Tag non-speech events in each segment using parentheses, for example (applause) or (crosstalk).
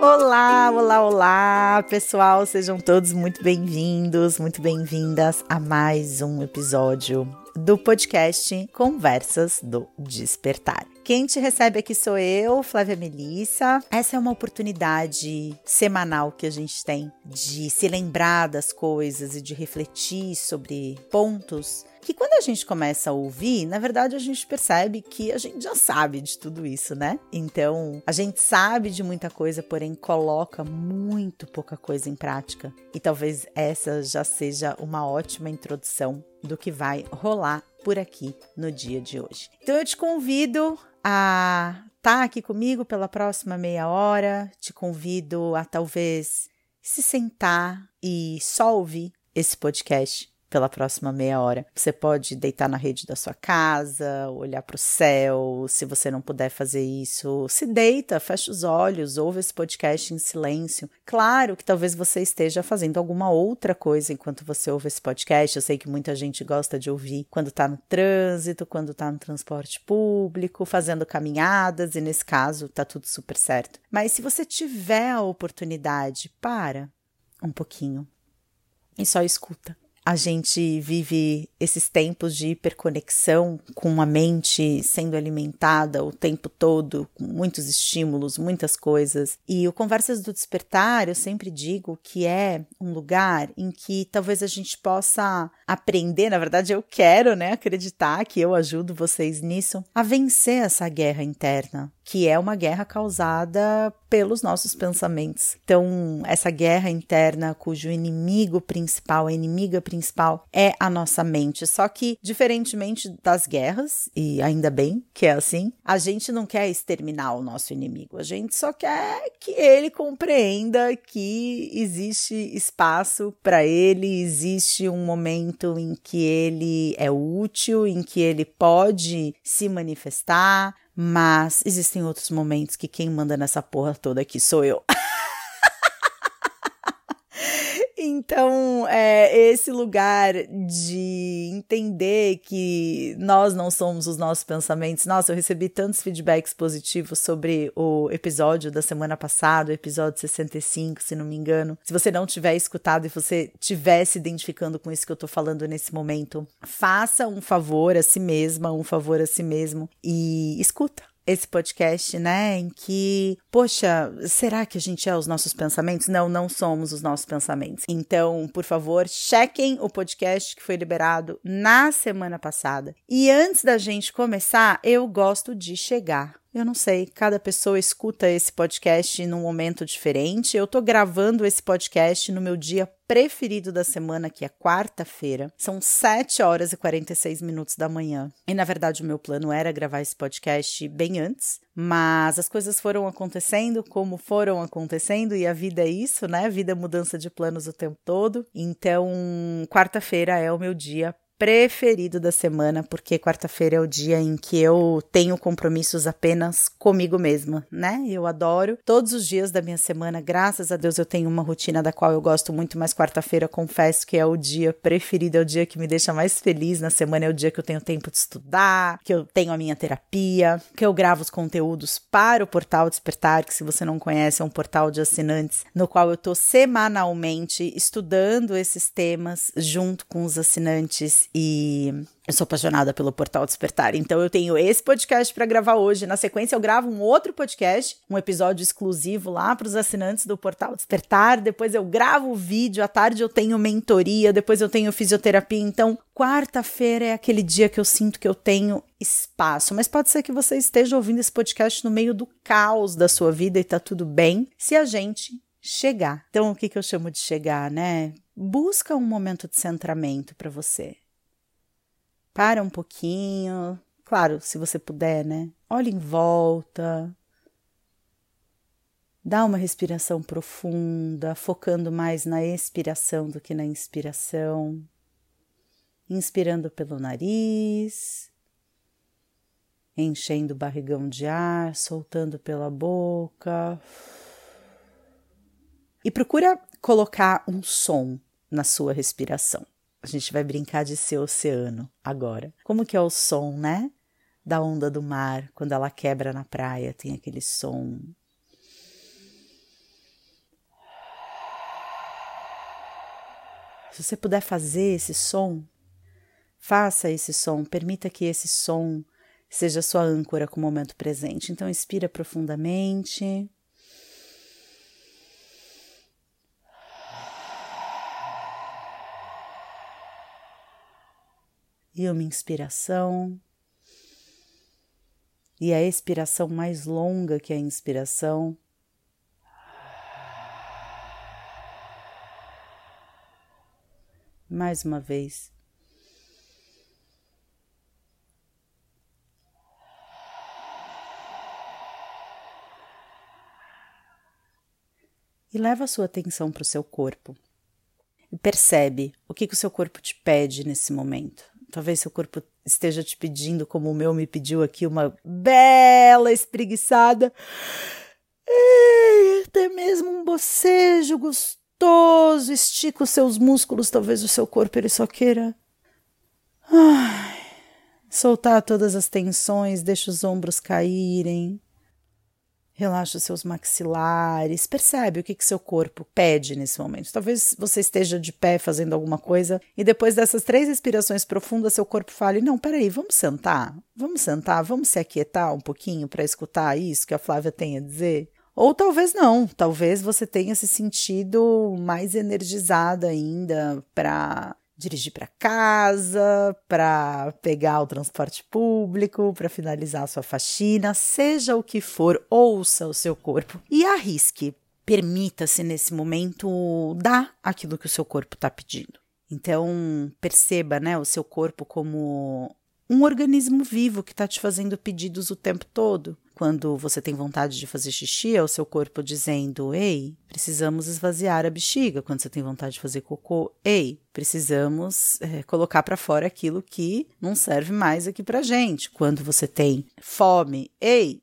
Olá, olá, olá, pessoal, sejam todos muito bem-vindos, muito bem-vindas a mais um episódio do podcast Conversas do Despertar. Quem te recebe aqui sou eu, Flávia Melissa. Essa é uma oportunidade semanal que a gente tem de se lembrar das coisas e de refletir sobre pontos que quando a gente começa a ouvir, na verdade a gente percebe que a gente já sabe de tudo isso, né? Então, a gente sabe de muita coisa, porém coloca muito pouca coisa em prática. E talvez essa já seja uma ótima introdução do que vai rolar por aqui no dia de hoje. Então eu te convido a estar tá aqui comigo pela próxima meia hora, te convido a talvez se sentar e ouvir esse podcast pela próxima meia hora. Você pode deitar na rede da sua casa, olhar para o céu. Se você não puder fazer isso, se deita, fecha os olhos, ouve esse podcast em silêncio. Claro que talvez você esteja fazendo alguma outra coisa enquanto você ouve esse podcast. Eu sei que muita gente gosta de ouvir quando está no trânsito, quando está no transporte público, fazendo caminhadas, e nesse caso está tudo super certo. Mas se você tiver a oportunidade, para um pouquinho e só escuta a gente vive esses tempos de hiperconexão com a mente sendo alimentada o tempo todo, com muitos estímulos, muitas coisas. E o Conversas do Despertar, eu sempre digo que é um lugar em que talvez a gente possa aprender, na verdade eu quero, né, acreditar que eu ajudo vocês nisso, a vencer essa guerra interna, que é uma guerra causada pelos nossos pensamentos. Então, essa guerra interna cujo inimigo principal, a inimiga principal é a nossa mente. Só que, diferentemente das guerras, e ainda bem que é assim, a gente não quer exterminar o nosso inimigo, a gente só quer que ele compreenda que existe espaço para ele, existe um momento em que ele é útil, em que ele pode se manifestar, mas existem outros momentos que quem manda nessa porra toda aqui sou eu. (laughs) Então, é esse lugar de entender que nós não somos os nossos pensamentos. Nossa, eu recebi tantos feedbacks positivos sobre o episódio da semana passada, o episódio 65, se não me engano. Se você não tiver escutado e você estiver se identificando com isso que eu tô falando nesse momento, faça um favor a si mesma, um favor a si mesmo e escuta esse podcast, né? Em que, poxa, será que a gente é os nossos pensamentos? Não, não somos os nossos pensamentos. Então, por favor, chequem o podcast que foi liberado na semana passada. E antes da gente começar, eu gosto de chegar eu não sei, cada pessoa escuta esse podcast num momento diferente. Eu tô gravando esse podcast no meu dia preferido da semana, que é quarta-feira. São 7 horas e 46 minutos da manhã. E na verdade, o meu plano era gravar esse podcast bem antes, mas as coisas foram acontecendo como foram acontecendo, e a vida é isso, né? A vida é mudança de planos o tempo todo. Então, quarta-feira é o meu dia preferido da semana, porque quarta-feira é o dia em que eu tenho compromissos apenas comigo mesma, né? Eu adoro todos os dias da minha semana, graças a Deus eu tenho uma rotina da qual eu gosto muito, mas quarta-feira confesso que é o dia preferido, é o dia que me deixa mais feliz na semana, é o dia que eu tenho tempo de estudar, que eu tenho a minha terapia, que eu gravo os conteúdos para o portal Despertar, que se você não conhece é um portal de assinantes, no qual eu tô semanalmente estudando esses temas junto com os assinantes e eu sou apaixonada pelo Portal Despertar. Então eu tenho esse podcast para gravar hoje. Na sequência eu gravo um outro podcast, um episódio exclusivo lá para os assinantes do Portal Despertar. Depois eu gravo o vídeo, à tarde eu tenho mentoria, depois eu tenho fisioterapia. Então, quarta-feira é aquele dia que eu sinto que eu tenho espaço. Mas pode ser que você esteja ouvindo esse podcast no meio do caos da sua vida e tá tudo bem, se a gente chegar. Então, o que, que eu chamo de chegar, né? Busca um momento de centramento para você para um pouquinho. Claro, se você puder, né? Olhe em volta. Dá uma respiração profunda, focando mais na expiração do que na inspiração. Inspirando pelo nariz, enchendo o barrigão de ar, soltando pela boca. E procura colocar um som na sua respiração. A gente vai brincar de ser oceano agora. Como que é o som, né? Da onda do mar, quando ela quebra na praia, tem aquele som Se você puder fazer esse som, faça esse som, permita que esse som seja sua âncora com o momento presente. Então, inspira profundamente. E uma inspiração. E a expiração mais longa que a inspiração. Mais uma vez. E leva a sua atenção para o seu corpo. E percebe o que, que o seu corpo te pede nesse momento. Talvez seu corpo esteja te pedindo, como o meu me pediu aqui, uma bela espreguiçada. E até mesmo um bocejo gostoso. Estica os seus músculos, talvez o seu corpo ele só queira ai, soltar todas as tensões, deixa os ombros caírem. Relaxa os seus maxilares, percebe o que, que seu corpo pede nesse momento. Talvez você esteja de pé fazendo alguma coisa e depois dessas três respirações profundas, seu corpo fale: Não, peraí, vamos sentar, vamos sentar, vamos se aquietar um pouquinho para escutar isso que a Flávia tem a dizer. Ou talvez não, talvez você tenha se sentido mais energizada ainda para dirigir para casa, para pegar o transporte público, para finalizar a sua faxina, seja o que for, ouça o seu corpo e arrisque. Permita-se nesse momento dar aquilo que o seu corpo está pedindo. Então, perceba né, o seu corpo como um organismo vivo que está te fazendo pedidos o tempo todo. Quando você tem vontade de fazer xixi, é o seu corpo dizendo: Ei, precisamos esvaziar a bexiga. Quando você tem vontade de fazer cocô, ei, precisamos é, colocar para fora aquilo que não serve mais aqui para gente. Quando você tem fome, ei.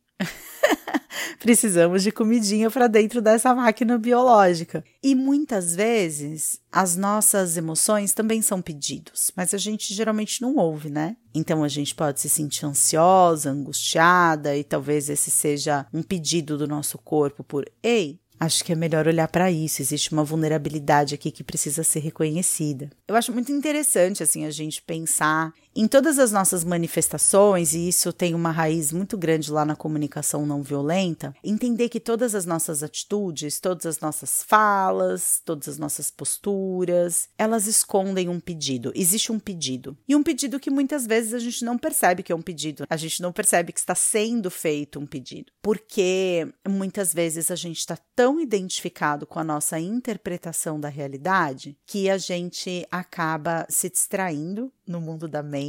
Precisamos de comidinha para dentro dessa máquina biológica. E muitas vezes as nossas emoções também são pedidos, mas a gente geralmente não ouve, né? Então a gente pode se sentir ansiosa, angustiada, e talvez esse seja um pedido do nosso corpo por: ei, Acho que é melhor olhar para isso. Existe uma vulnerabilidade aqui que precisa ser reconhecida. Eu acho muito interessante assim a gente pensar em todas as nossas manifestações, e isso tem uma raiz muito grande lá na comunicação não violenta, entender que todas as nossas atitudes, todas as nossas falas, todas as nossas posturas, elas escondem um pedido. Existe um pedido. E um pedido que muitas vezes a gente não percebe que é um pedido. A gente não percebe que está sendo feito um pedido. Porque muitas vezes a gente está tão identificado com a nossa interpretação da realidade que a gente acaba se distraindo no mundo da mente,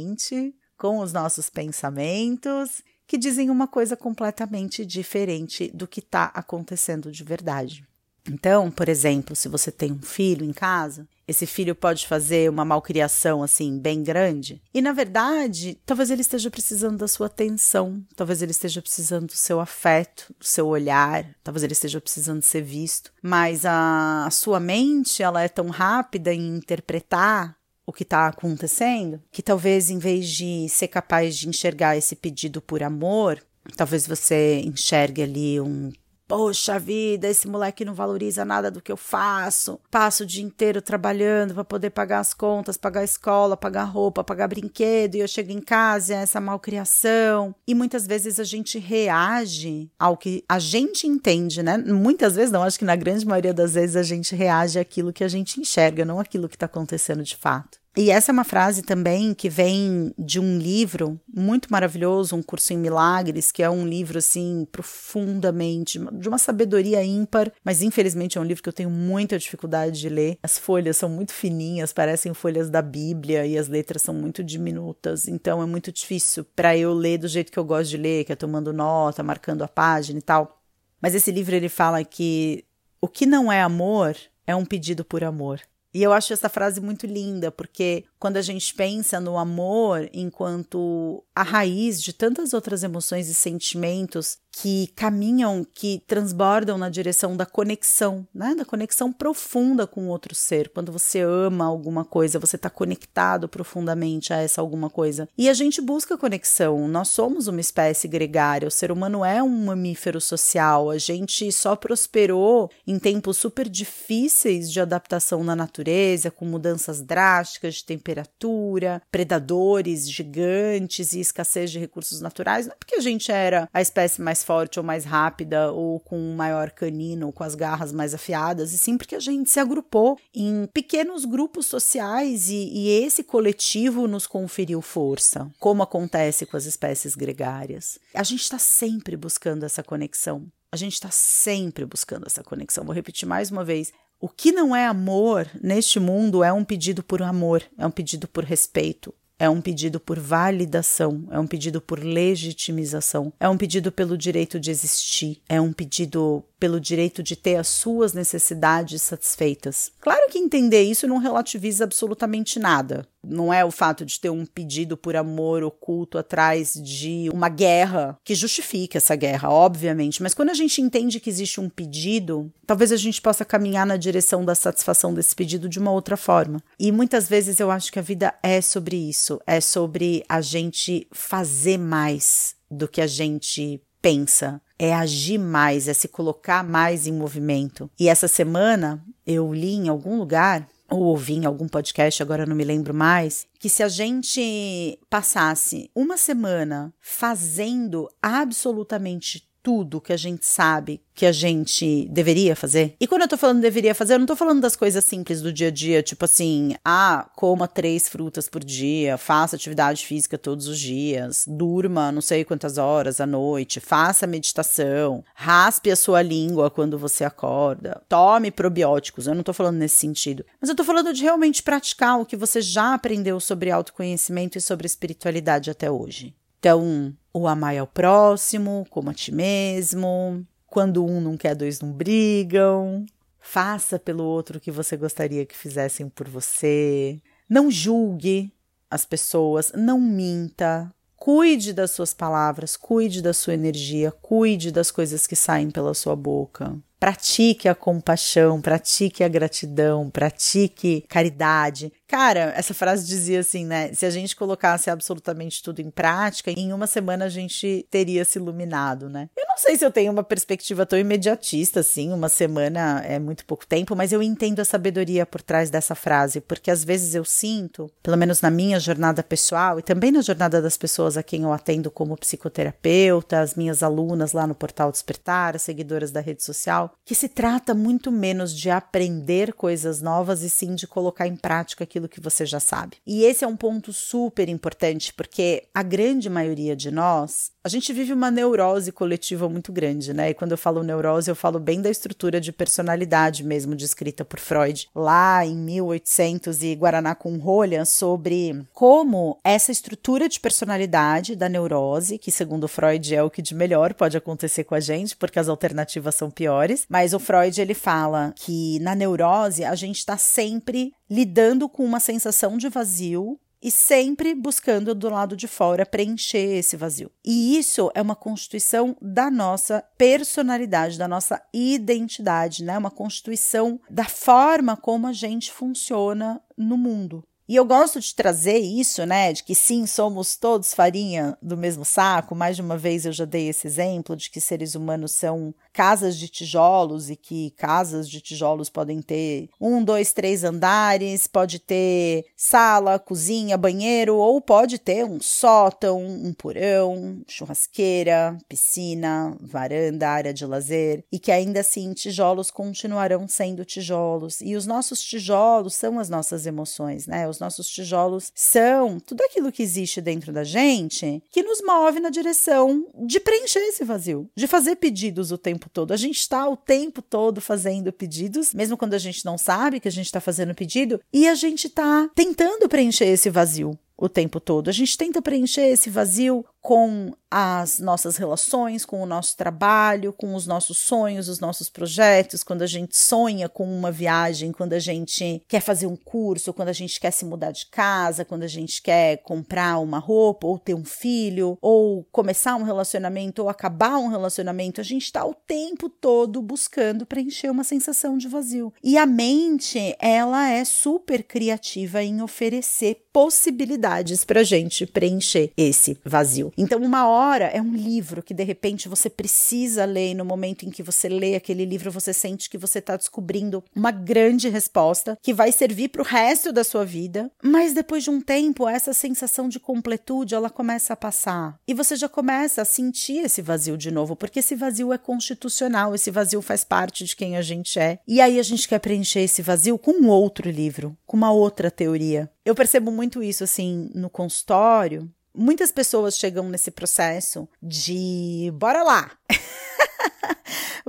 com os nossos pensamentos, que dizem uma coisa completamente diferente do que está acontecendo de verdade. Então, por exemplo, se você tem um filho em casa, esse filho pode fazer uma malcriação assim bem grande, e na verdade, talvez ele esteja precisando da sua atenção, talvez ele esteja precisando do seu afeto, do seu olhar, talvez ele esteja precisando ser visto, mas a, a sua mente, ela é tão rápida em interpretar o que está acontecendo, que talvez em vez de ser capaz de enxergar esse pedido por amor, talvez você enxergue ali um Poxa vida, esse moleque não valoriza nada do que eu faço. Passo o dia inteiro trabalhando para poder pagar as contas, pagar a escola, pagar roupa, pagar brinquedo, e eu chego em casa, é essa malcriação. E muitas vezes a gente reage ao que a gente entende, né? Muitas vezes não, acho que na grande maioria das vezes a gente reage àquilo que a gente enxerga, não àquilo que está acontecendo de fato. E essa é uma frase também que vem de um livro muito maravilhoso, Um Curso em Milagres, que é um livro assim profundamente de uma sabedoria ímpar, mas infelizmente é um livro que eu tenho muita dificuldade de ler. As folhas são muito fininhas, parecem folhas da Bíblia e as letras são muito diminutas, então é muito difícil para eu ler do jeito que eu gosto de ler, que é tomando nota, marcando a página e tal. Mas esse livro ele fala que o que não é amor é um pedido por amor. E eu acho essa frase muito linda, porque quando a gente pensa no amor enquanto a raiz de tantas outras emoções e sentimentos que caminham, que transbordam na direção da conexão, né? Da conexão profunda com outro ser. Quando você ama alguma coisa, você está conectado profundamente a essa alguma coisa. E a gente busca conexão. Nós somos uma espécie gregária. O ser humano é um mamífero social. A gente só prosperou em tempos super difíceis de adaptação na natureza, com mudanças drásticas de temperatura, predadores gigantes e escassez de recursos naturais. Não é porque a gente era a espécie mais forte ou mais rápida, ou com um maior canino, ou com as garras mais afiadas, e sim porque a gente se agrupou em pequenos grupos sociais e, e esse coletivo nos conferiu força, como acontece com as espécies gregárias. A gente está sempre buscando essa conexão. A gente está sempre buscando essa conexão. Vou repetir mais uma vez. O que não é amor neste mundo é um pedido por amor, é um pedido por respeito, é um pedido por validação, é um pedido por legitimização, é um pedido pelo direito de existir, é um pedido pelo direito de ter as suas necessidades satisfeitas. Claro que entender isso não relativiza absolutamente nada. Não é o fato de ter um pedido por amor oculto atrás de uma guerra que justifique essa guerra, obviamente. Mas quando a gente entende que existe um pedido, talvez a gente possa caminhar na direção da satisfação desse pedido de uma outra forma. E muitas vezes eu acho que a vida é sobre isso, é sobre a gente fazer mais do que a gente pensa, é agir mais, é se colocar mais em movimento. E essa semana eu li em algum lugar ou ouvi em algum podcast, agora não me lembro mais, que se a gente passasse uma semana fazendo absolutamente tudo que a gente sabe que a gente deveria fazer. E quando eu tô falando deveria fazer, eu não tô falando das coisas simples do dia a dia, tipo assim, ah, coma três frutas por dia, faça atividade física todos os dias, durma não sei quantas horas à noite, faça meditação, raspe a sua língua quando você acorda, tome probióticos. Eu não tô falando nesse sentido, mas eu tô falando de realmente praticar o que você já aprendeu sobre autoconhecimento e sobre espiritualidade até hoje. Então, o amar ao próximo, como a ti mesmo. Quando um não quer, dois não brigam. Faça pelo outro o que você gostaria que fizessem por você. Não julgue as pessoas, não minta. Cuide das suas palavras, cuide da sua energia, cuide das coisas que saem pela sua boca. Pratique a compaixão, pratique a gratidão, pratique caridade. Cara, essa frase dizia assim, né? Se a gente colocasse absolutamente tudo em prática, em uma semana a gente teria se iluminado, né? Eu não sei se eu tenho uma perspectiva tão imediatista assim, uma semana é muito pouco tempo, mas eu entendo a sabedoria por trás dessa frase, porque às vezes eu sinto, pelo menos na minha jornada pessoal e também na jornada das pessoas a quem eu atendo como psicoterapeuta, as minhas alunas lá no Portal Despertar, as seguidoras da rede social, que se trata muito menos de aprender coisas novas e sim de colocar em prática aquilo que você já sabe. E esse é um ponto super importante, porque a grande maioria de nós, a gente vive uma neurose coletiva muito grande, né? E quando eu falo neurose, eu falo bem da estrutura de personalidade mesmo descrita por Freud lá em 1800 e Guaraná com rolha sobre como essa estrutura de personalidade da neurose, que segundo Freud é o que de melhor pode acontecer com a gente, porque as alternativas são piores, mas o Freud ele fala que na neurose a gente está sempre lidando com uma sensação de vazio e sempre buscando do lado de fora preencher esse vazio. E isso é uma constituição da nossa personalidade, da nossa identidade, né? Uma constituição da forma como a gente funciona no mundo. E eu gosto de trazer isso, né, de que sim, somos todos farinha do mesmo saco. Mais de uma vez eu já dei esse exemplo de que seres humanos são casas de tijolos e que casas de tijolos podem ter um, dois, três andares, pode ter sala, cozinha, banheiro, ou pode ter um sótão, um porão, churrasqueira, piscina, varanda, área de lazer, e que ainda assim tijolos continuarão sendo tijolos. E os nossos tijolos são as nossas emoções, né? Os nossos tijolos são tudo aquilo que existe dentro da gente que nos move na direção de preencher esse vazio, de fazer pedidos o tempo tempo todo. A gente está o tempo todo fazendo pedidos, mesmo quando a gente não sabe que a gente está fazendo pedido, e a gente está tentando preencher esse vazio o tempo todo. A gente tenta preencher esse vazio com as nossas relações, com o nosso trabalho, com os nossos sonhos, os nossos projetos, quando a gente sonha com uma viagem, quando a gente quer fazer um curso, quando a gente quer se mudar de casa, quando a gente quer comprar uma roupa, ou ter um filho, ou começar um relacionamento, ou acabar um relacionamento, a gente está o tempo todo buscando preencher uma sensação de vazio. E a mente, ela é super criativa em oferecer possibilidades para gente preencher esse vazio. Então, uma hora é um livro que de repente você precisa ler, e no momento em que você lê aquele livro, você sente que você está descobrindo uma grande resposta que vai servir para o resto da sua vida. Mas depois de um tempo, essa sensação de completude ela começa a passar e você já começa a sentir esse vazio de novo, porque esse vazio é constitucional, esse vazio faz parte de quem a gente é. E aí a gente quer preencher esse vazio com um outro livro, com uma outra teoria. Eu percebo muito isso assim no consultório. Muitas pessoas chegam nesse processo de bora lá.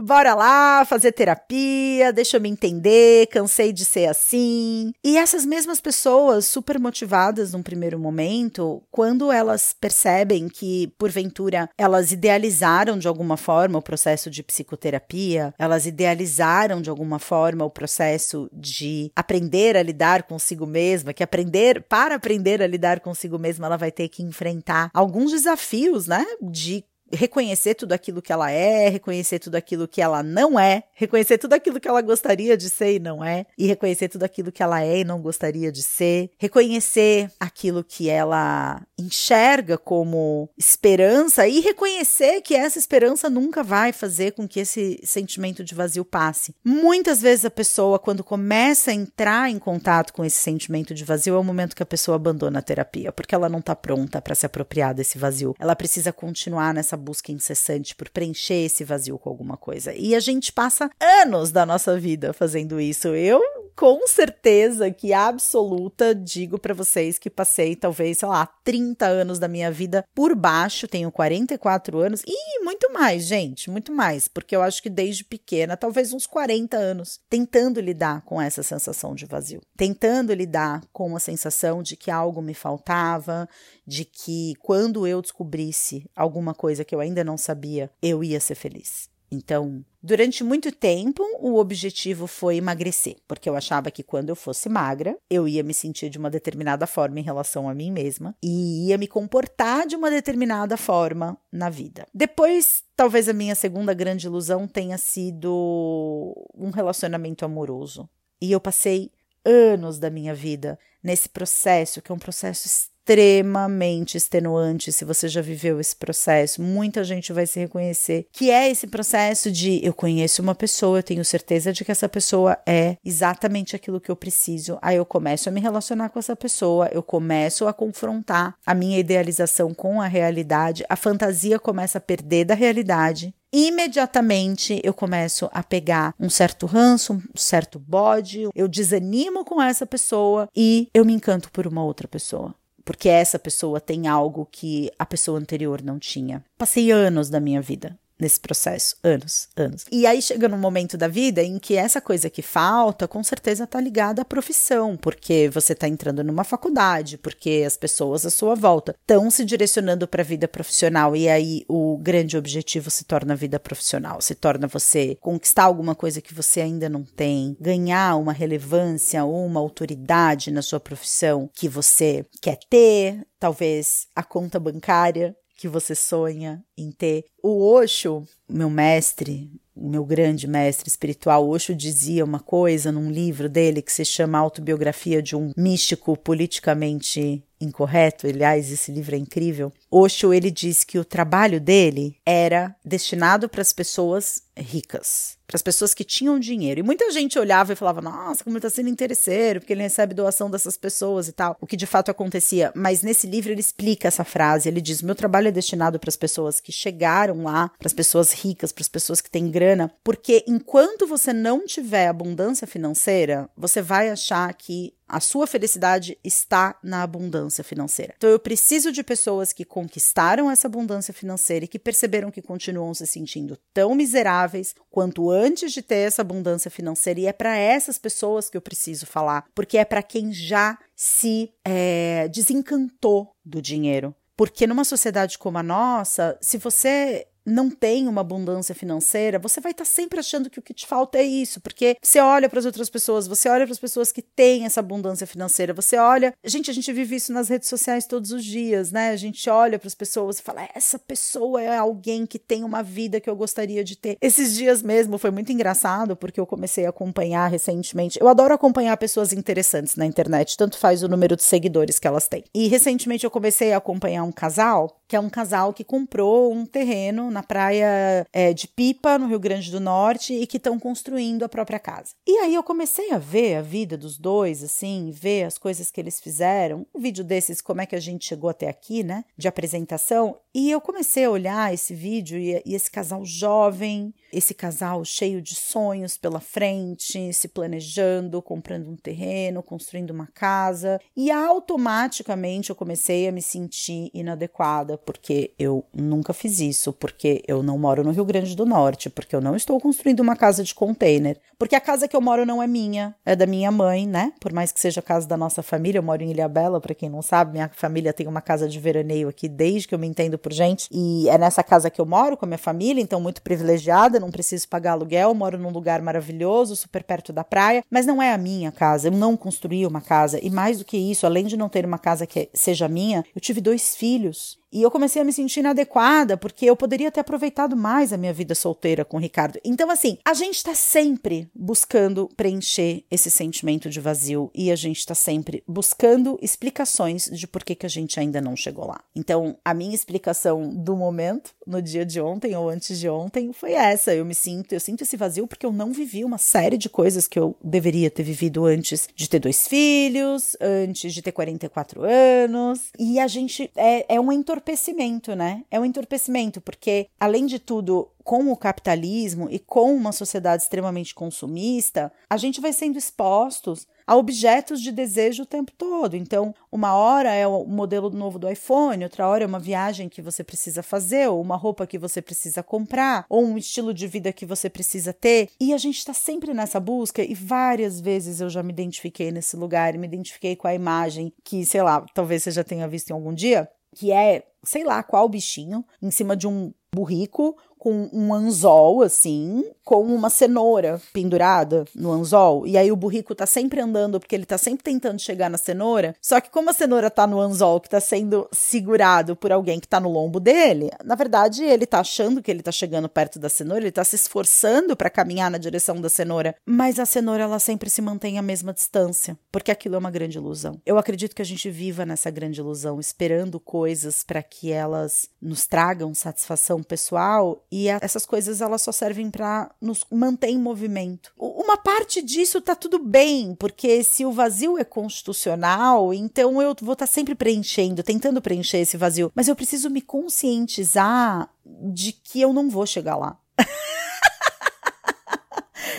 Bora lá fazer terapia, deixa eu me entender, cansei de ser assim. E essas mesmas pessoas, super motivadas num primeiro momento, quando elas percebem que, porventura, elas idealizaram de alguma forma o processo de psicoterapia, elas idealizaram de alguma forma o processo de aprender a lidar consigo mesma, que aprender, para aprender a lidar consigo mesma, ela vai ter que enfrentar alguns desafios, né? De reconhecer tudo aquilo que ela é, reconhecer tudo aquilo que ela não é, reconhecer tudo aquilo que ela gostaria de ser e não é, e reconhecer tudo aquilo que ela é e não gostaria de ser, reconhecer aquilo que ela enxerga como esperança e reconhecer que essa esperança nunca vai fazer com que esse sentimento de vazio passe. Muitas vezes a pessoa, quando começa a entrar em contato com esse sentimento de vazio, é o momento que a pessoa abandona a terapia, porque ela não está pronta para se apropriar desse vazio. Ela precisa continuar nessa busca incessante por preencher esse vazio com alguma coisa. E a gente passa anos da nossa vida fazendo isso. Eu, com certeza que absoluta, digo para vocês que passei talvez, sei lá, 30 anos da minha vida por baixo, tenho 44 anos e muito mais, gente, muito mais, porque eu acho que desde pequena, talvez uns 40 anos, tentando lidar com essa sensação de vazio, tentando lidar com a sensação de que algo me faltava, de que quando eu descobrisse alguma coisa que eu ainda não sabia, eu ia ser feliz. Então, durante muito tempo, o objetivo foi emagrecer, porque eu achava que quando eu fosse magra, eu ia me sentir de uma determinada forma em relação a mim mesma e ia me comportar de uma determinada forma na vida. Depois, talvez a minha segunda grande ilusão tenha sido um relacionamento amoroso. E eu passei anos da minha vida nesse processo, que é um processo extremamente extenuante se você já viveu esse processo. Muita gente vai se reconhecer que é esse processo de eu conheço uma pessoa, eu tenho certeza de que essa pessoa é exatamente aquilo que eu preciso. Aí eu começo a me relacionar com essa pessoa, eu começo a confrontar a minha idealização com a realidade, a fantasia começa a perder da realidade imediatamente eu começo a pegar um certo ranço, um certo bode, eu desanimo com essa pessoa e eu me encanto por uma outra pessoa porque essa pessoa tem algo que a pessoa anterior não tinha. Passei anos da minha vida nesse processo, anos, anos. E aí chega num momento da vida em que essa coisa que falta, com certeza tá ligada à profissão, porque você tá entrando numa faculdade, porque as pessoas à sua volta estão se direcionando para a vida profissional e aí o grande objetivo se torna a vida profissional, se torna você conquistar alguma coisa que você ainda não tem, ganhar uma relevância ou uma autoridade na sua profissão que você quer ter, talvez a conta bancária que você sonha em ter. O Osho, meu mestre, meu grande mestre espiritual, Osho dizia uma coisa num livro dele que se chama Autobiografia de um Místico Politicamente Incorreto. Aliás, esse livro é incrível. Osho ele diz que o trabalho dele era destinado para as pessoas ricas para as pessoas que tinham dinheiro. E muita gente olhava e falava: Nossa, como ele está sendo interesseiro, porque ele recebe doação dessas pessoas e tal. O que de fato acontecia. Mas nesse livro ele explica essa frase. Ele diz: Meu trabalho é destinado para as pessoas que chegaram lá, para as pessoas ricas, para as pessoas que têm grana, porque enquanto você não tiver abundância financeira, você vai achar que a sua felicidade está na abundância financeira. Então eu preciso de pessoas que conquistaram essa abundância financeira e que perceberam que continuam se sentindo tão miseráveis quanto antes de ter essa abundância financeira. E é para essas pessoas que eu preciso falar, porque é para quem já se é, desencantou do dinheiro Porque numa sociedade como a nossa, se você não tem uma abundância financeira, você vai estar tá sempre achando que o que te falta é isso, porque você olha para as outras pessoas, você olha para as pessoas que têm essa abundância financeira, você olha, gente, a gente vive isso nas redes sociais todos os dias, né? A gente olha para as pessoas e fala: essa pessoa é alguém que tem uma vida que eu gostaria de ter. Esses dias mesmo foi muito engraçado porque eu comecei a acompanhar recentemente. Eu adoro acompanhar pessoas interessantes na internet, tanto faz o número de seguidores que elas têm. E recentemente eu comecei a acompanhar um casal, que é um casal que comprou um terreno na praia é, de Pipa, no Rio Grande do Norte, e que estão construindo a própria casa. E aí eu comecei a ver a vida dos dois, assim, ver as coisas que eles fizeram. Um vídeo desses, como é que a gente chegou até aqui, né? De apresentação. E eu comecei a olhar esse vídeo e, e esse casal jovem, esse casal cheio de sonhos pela frente, se planejando, comprando um terreno, construindo uma casa. E automaticamente eu comecei a me sentir inadequada, porque eu nunca fiz isso, porque eu não moro no Rio Grande do Norte, porque eu não estou construindo uma casa de container, porque a casa que eu moro não é minha, é da minha mãe, né? Por mais que seja a casa da nossa família, eu moro em Ilha Bela, para quem não sabe, minha família tem uma casa de veraneio aqui desde que eu me entendo por gente, e é nessa casa que eu moro com a minha família, então muito privilegiada, não preciso pagar aluguel, moro num lugar maravilhoso, super perto da praia, mas não é a minha casa, eu não construí uma casa, e mais do que isso, além de não ter uma casa que seja minha, eu tive dois filhos. E eu comecei a me sentir inadequada, porque eu poderia ter aproveitado mais a minha vida solteira com o Ricardo. Então, assim, a gente tá sempre buscando preencher esse sentimento de vazio e a gente tá sempre buscando explicações de por que, que a gente ainda não chegou lá. Então, a minha explicação do momento, no dia de ontem ou antes de ontem, foi essa. Eu me sinto, eu sinto esse vazio porque eu não vivi uma série de coisas que eu deveria ter vivido antes de ter dois filhos, antes de ter 44 anos. E a gente é, é um entorno entorpecimento, né? É um entorpecimento, porque, além de tudo, com o capitalismo e com uma sociedade extremamente consumista, a gente vai sendo expostos a objetos de desejo o tempo todo. Então, uma hora é o modelo novo do iPhone, outra hora é uma viagem que você precisa fazer, ou uma roupa que você precisa comprar, ou um estilo de vida que você precisa ter. E a gente está sempre nessa busca, e várias vezes eu já me identifiquei nesse lugar, me identifiquei com a imagem que, sei lá, talvez você já tenha visto em algum dia, que é, sei lá, qual bichinho, em cima de um burrico com um anzol, assim, com uma cenoura pendurada no anzol. E aí o burrico tá sempre andando, porque ele tá sempre tentando chegar na cenoura. Só que como a cenoura tá no anzol, que tá sendo segurado por alguém que tá no lombo dele, na verdade ele tá achando que ele tá chegando perto da cenoura, ele tá se esforçando para caminhar na direção da cenoura. Mas a cenoura, ela sempre se mantém à mesma distância, porque aquilo é uma grande ilusão. Eu acredito que a gente viva nessa grande ilusão, esperando coisas para que elas nos tragam satisfação pessoal e essas coisas elas só servem para nos manter em movimento. Uma parte disso tá tudo bem, porque se o vazio é constitucional, então eu vou estar tá sempre preenchendo, tentando preencher esse vazio, mas eu preciso me conscientizar de que eu não vou chegar lá.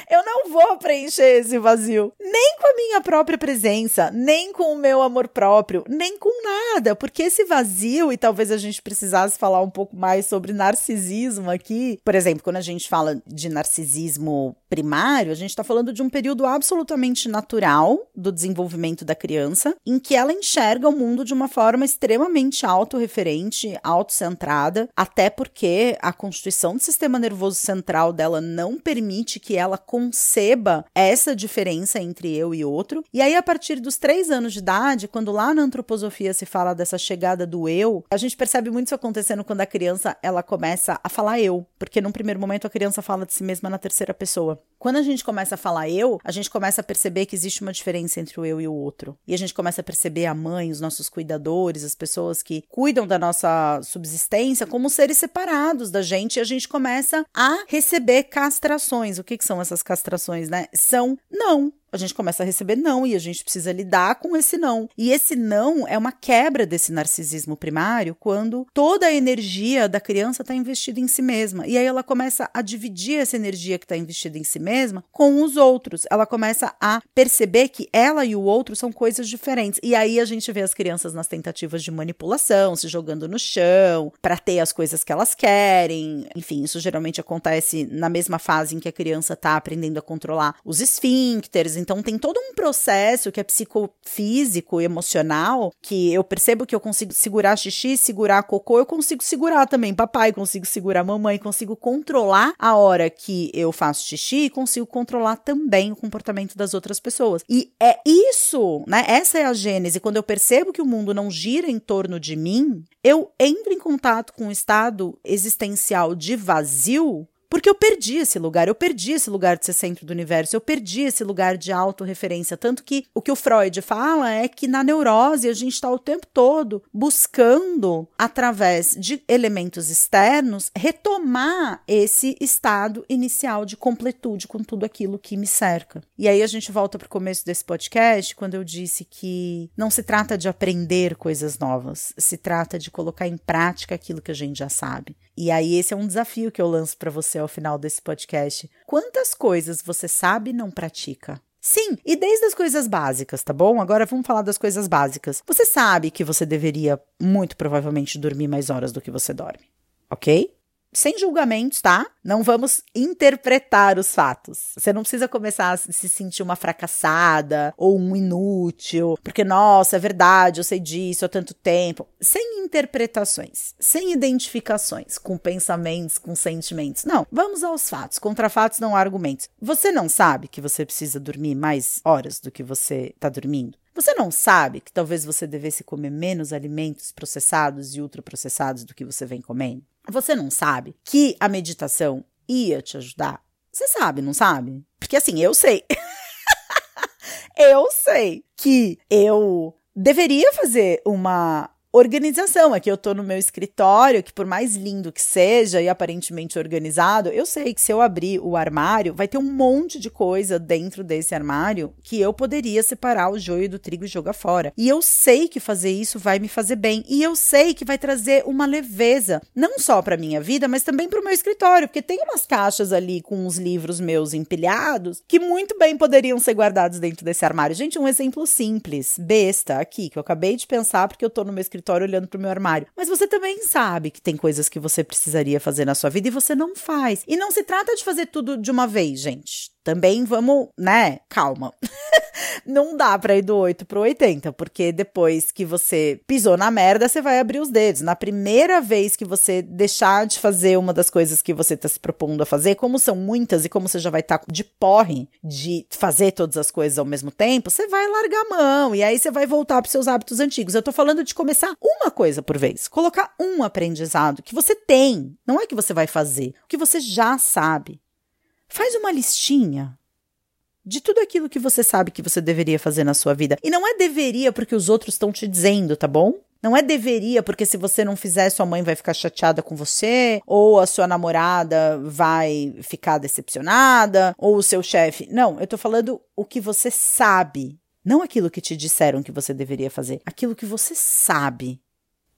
eu vou preencher esse vazio. Nem com a minha própria presença, nem com o meu amor próprio, nem com nada. Porque esse vazio, e talvez a gente precisasse falar um pouco mais sobre narcisismo aqui. Por exemplo, quando a gente fala de narcisismo primário, a gente está falando de um período absolutamente natural do desenvolvimento da criança, em que ela enxerga o mundo de uma forma extremamente autorreferente, autocentrada, até porque a constituição do sistema nervoso central dela não permite que ela conceba essa diferença entre eu e outro. E aí, a partir dos três anos de idade, quando lá na antroposofia se fala dessa chegada do eu, a gente percebe muito isso acontecendo quando a criança ela começa a falar eu, porque num primeiro momento a criança fala de si mesma na terceira pessoa. Quando a gente começa a falar eu, a gente começa a perceber que existe uma diferença entre o eu e o outro. E a gente começa a perceber a mãe, os nossos cuidadores, as pessoas que cuidam da nossa subsistência como seres separados da gente. E a gente começa a receber castrações. O que, que são essas castrações, né? São não a gente começa a receber não e a gente precisa lidar com esse não. E esse não é uma quebra desse narcisismo primário quando toda a energia da criança está investida em si mesma. E aí ela começa a dividir essa energia que está investida em si mesma com os outros. Ela começa a perceber que ela e o outro são coisas diferentes. E aí a gente vê as crianças nas tentativas de manipulação, se jogando no chão para ter as coisas que elas querem. Enfim, isso geralmente acontece na mesma fase em que a criança está aprendendo a controlar os esfíncteres Então tem todo um processo que é psicofísico, emocional, que eu percebo que eu consigo segurar xixi, segurar cocô, eu consigo segurar também papai, consigo segurar mamãe, consigo controlar a hora que eu faço xixi e consigo controlar também o comportamento das outras pessoas. E é isso, né? Essa é a gênese. Quando eu percebo que o mundo não gira em torno de mim, eu entro em contato com um estado existencial de vazio porque eu perdi esse lugar, eu perdi esse lugar de ser centro do universo, eu perdi esse lugar de autorreferência. Tanto que o que o Freud fala é que na neurose a gente está o tempo todo buscando, através de elementos externos, retomar esse estado inicial de completude com tudo aquilo que me cerca. E aí a gente volta para o começo desse podcast, quando eu disse que não se trata de aprender coisas novas, se trata de colocar em prática aquilo que a gente já sabe. E aí esse é um desafio que eu lanço para você ao final desse podcast. Quantas coisas você sabe e não pratica? Sim, e desde as coisas básicas, tá bom? Agora vamos falar das coisas básicas. Você sabe que você deveria, muito provavelmente, dormir mais horas do que você dorme, ok? Sem julgamentos, tá? Não vamos interpretar os fatos. Você não precisa começar a se sentir uma fracassada ou um inútil, porque, nossa, é verdade, eu sei disso há tanto tempo. Sem interpretações, sem identificações com pensamentos, com sentimentos. Não, vamos aos fatos. Contra fatos não há argumentos. Você não sabe que você precisa dormir mais horas do que você está dormindo? Você não sabe que talvez você devesse comer menos alimentos processados e ultraprocessados do que você vem comendo? Você não sabe que a meditação ia te ajudar? Você sabe, não sabe? Porque assim, eu sei. (laughs) eu sei que eu deveria fazer uma organização. Aqui eu tô no meu escritório, que por mais lindo que seja e aparentemente organizado, eu sei que se eu abrir o armário, vai ter um monte de coisa dentro desse armário que eu poderia separar o joio do trigo e jogar fora. E eu sei que fazer isso vai me fazer bem. E eu sei que vai trazer uma leveza, não só para minha vida, mas também para o meu escritório, porque tem umas caixas ali com uns livros meus empilhados que muito bem poderiam ser guardados dentro desse armário. Gente, um exemplo simples, besta, aqui, que eu acabei de pensar porque eu tô no meu escritório escritório olhando para o meu armário. Mas você também sabe que tem coisas que você precisaria fazer na sua vida e você não faz. E não se trata de fazer tudo de uma vez, gente também vamos, né? Calma. (laughs) não dá para ir do 8 pro 80, porque depois que você pisou na merda, você vai abrir os dedos. Na primeira vez que você deixar de fazer uma das coisas que você tá se propondo a fazer, como são muitas e como você já vai estar tá de porre de fazer todas as coisas ao mesmo tempo, você vai largar a mão e aí você vai voltar para seus hábitos antigos. Eu tô falando de começar uma coisa por vez, colocar um aprendizado que você tem, não é que você vai fazer, o que você já sabe. Faz uma listinha de tudo aquilo que você sabe que você deveria fazer na sua vida. E não é deveria porque os outros estão te dizendo, tá bom? Não é deveria porque se você não fizer, sua mãe vai ficar chateada com você, ou a sua namorada vai ficar decepcionada, ou o seu chefe. Não, eu tô falando o que você sabe. Não aquilo que te disseram que você deveria fazer. Aquilo que você sabe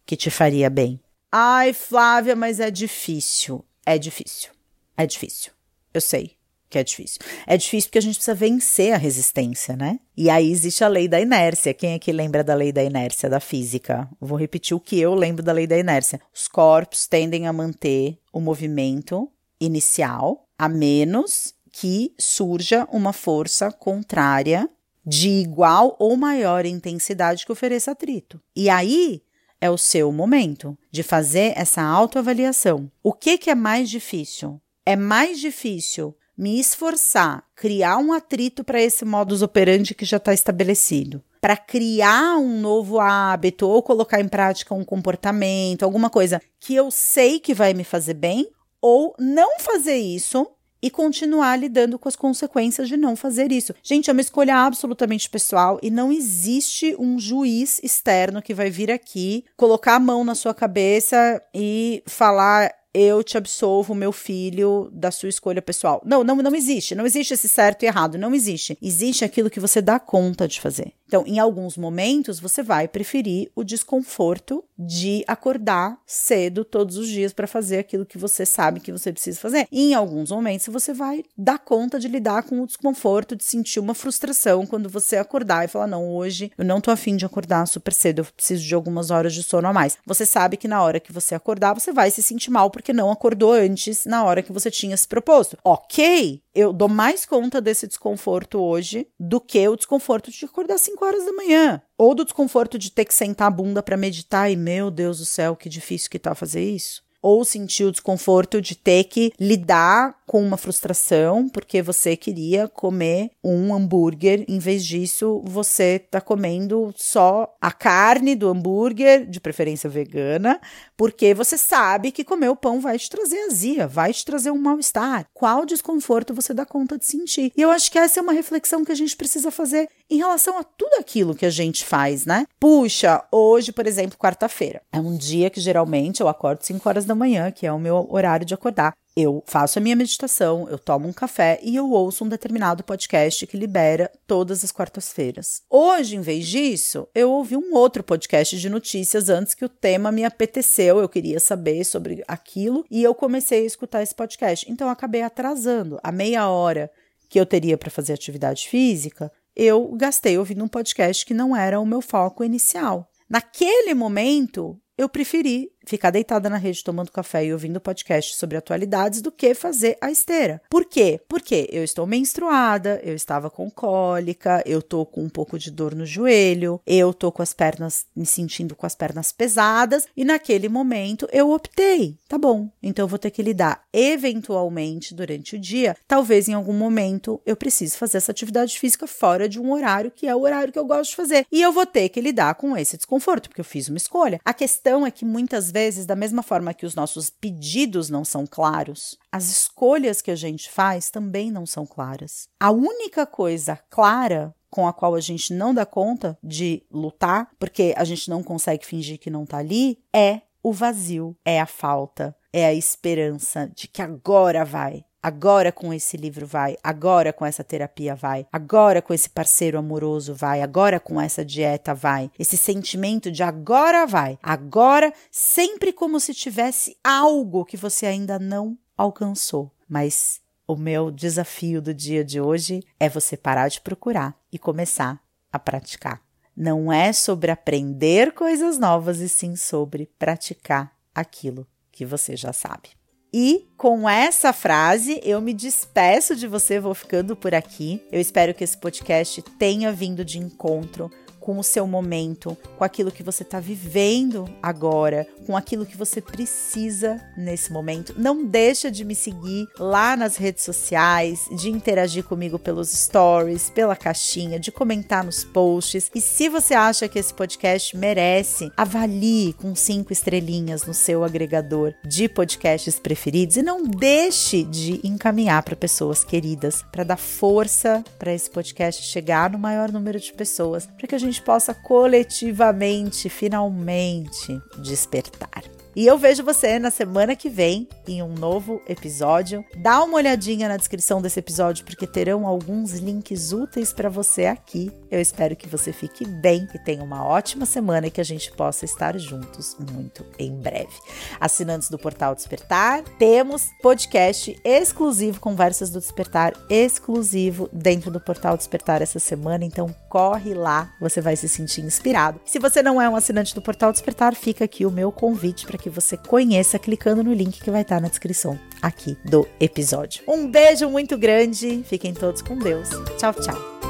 que te faria bem. Ai, Flávia, mas é difícil. É difícil. É difícil. Eu sei que é difícil. É difícil porque a gente precisa vencer a resistência, né? E aí existe a lei da inércia. Quem é que lembra da lei da inércia da física? Vou repetir o que eu lembro da lei da inércia. Os corpos tendem a manter o movimento inicial, a menos que surja uma força contrária de igual ou maior intensidade que ofereça atrito. E aí é o seu momento de fazer essa autoavaliação. O que, que é mais difícil? É mais difícil me esforçar, criar um atrito para esse modus operandi que já está estabelecido, para criar um novo hábito ou colocar em prática um comportamento, alguma coisa que eu sei que vai me fazer bem, ou não fazer isso e continuar lidando com as consequências de não fazer isso. Gente, é uma escolha absolutamente pessoal e não existe um juiz externo que vai vir aqui, colocar a mão na sua cabeça e falar eu te absolvo, meu filho, da sua escolha pessoal. Não, não, não existe. Não existe esse certo e errado. Não existe. Existe aquilo que você dá conta de fazer. Então, em alguns momentos, você vai preferir o desconforto de acordar cedo todos os dias para fazer aquilo que você sabe que você precisa fazer. E em alguns momentos, você vai dar conta de lidar com o desconforto, de sentir uma frustração quando você acordar e falar: não, hoje eu não tô afim de acordar super cedo, eu preciso de algumas horas de sono a mais. Você sabe que na hora que você acordar, você vai se sentir mal porque não acordou antes na hora que você tinha se proposto. Ok, eu dou mais conta desse desconforto hoje do que o desconforto de acordar às 5 horas da manhã. Ou do desconforto de ter que sentar a bunda para meditar e, meu Deus do céu, que difícil que tá fazer isso ou sentir o desconforto de ter que lidar com uma frustração porque você queria comer um hambúrguer, em vez disso, você tá comendo só a carne do hambúrguer, de preferência vegana, porque você sabe que comer o pão vai te trazer azia, vai te trazer um mal-estar. Qual desconforto você dá conta de sentir? E eu acho que essa é uma reflexão que a gente precisa fazer em relação a tudo aquilo que a gente faz, né? Puxa, hoje, por exemplo, quarta-feira, é um dia que geralmente eu acordo 5 horas da manhã, que é o meu horário de acordar. Eu faço a minha meditação, eu tomo um café e eu ouço um determinado podcast que libera todas as quartas-feiras. Hoje, em vez disso, eu ouvi um outro podcast de notícias antes que o tema me apeteceu, eu queria saber sobre aquilo e eu comecei a escutar esse podcast. Então, acabei atrasando a meia hora que eu teria para fazer atividade física, eu gastei ouvindo um podcast que não era o meu foco inicial. Naquele momento, eu preferi ficar deitada na rede tomando café e ouvindo podcast sobre atualidades do que fazer a esteira. Por quê? Porque eu estou menstruada, eu estava com cólica, eu tô com um pouco de dor no joelho, eu tô com as pernas me sentindo com as pernas pesadas e naquele momento eu optei, tá bom? Então eu vou ter que lidar eventualmente durante o dia, talvez em algum momento eu precise fazer essa atividade física fora de um horário que é o horário que eu gosto de fazer e eu vou ter que lidar com esse desconforto porque eu fiz uma escolha. A questão é que muitas vezes, da mesma forma que os nossos pedidos não são claros, as escolhas que a gente faz também não são claras. A única coisa clara com a qual a gente não dá conta de lutar, porque a gente não consegue fingir que não tá ali, é o vazio, é a falta, é a esperança de que agora vai, Agora com esse livro vai, agora com essa terapia vai, agora com esse parceiro amoroso vai, agora com essa dieta vai. Esse sentimento de agora vai, agora, sempre como se tivesse algo que você ainda não alcançou. Mas o meu desafio do dia de hoje é você parar de procurar e começar a praticar. Não é sobre aprender coisas novas e sim sobre praticar aquilo que você já sabe. E com essa frase, eu me despeço de você, vou ficando por aqui. Eu espero que esse podcast tenha vindo de encontro com o seu momento, com aquilo que você está vivendo agora, com aquilo que você precisa nesse momento. Não deixa de me seguir lá nas redes sociais, de interagir comigo pelos stories, pela caixinha, de comentar nos posts. E se você acha que esse podcast merece, avalie com cinco estrelinhas no seu agregador de podcasts preferidos e não deixe de encaminhar para pessoas queridas para dar força para esse podcast chegar no maior número de pessoas, para que a gente gente possa coletivamente, finalmente, despertar. E eu vejo você na semana que vem em um novo episódio. Dá uma olhadinha na descrição desse episódio porque terão alguns links úteis para você aqui. Eu espero que você fique bem, que tenha uma ótima semana e que a gente possa estar juntos muito em breve. Assinantes do Portal Despertar, temos podcast exclusivo Conversas do Despertar exclusivo dentro do Portal Despertar essa semana, então corre lá, você vai se sentir inspirado. Se você não é um assinante do Portal Despertar, fica aqui o meu convite para que você conheça clicando no link que vai estar na descrição aqui do episódio. Um beijo muito grande, fiquem todos com Deus. Tchau, tchau.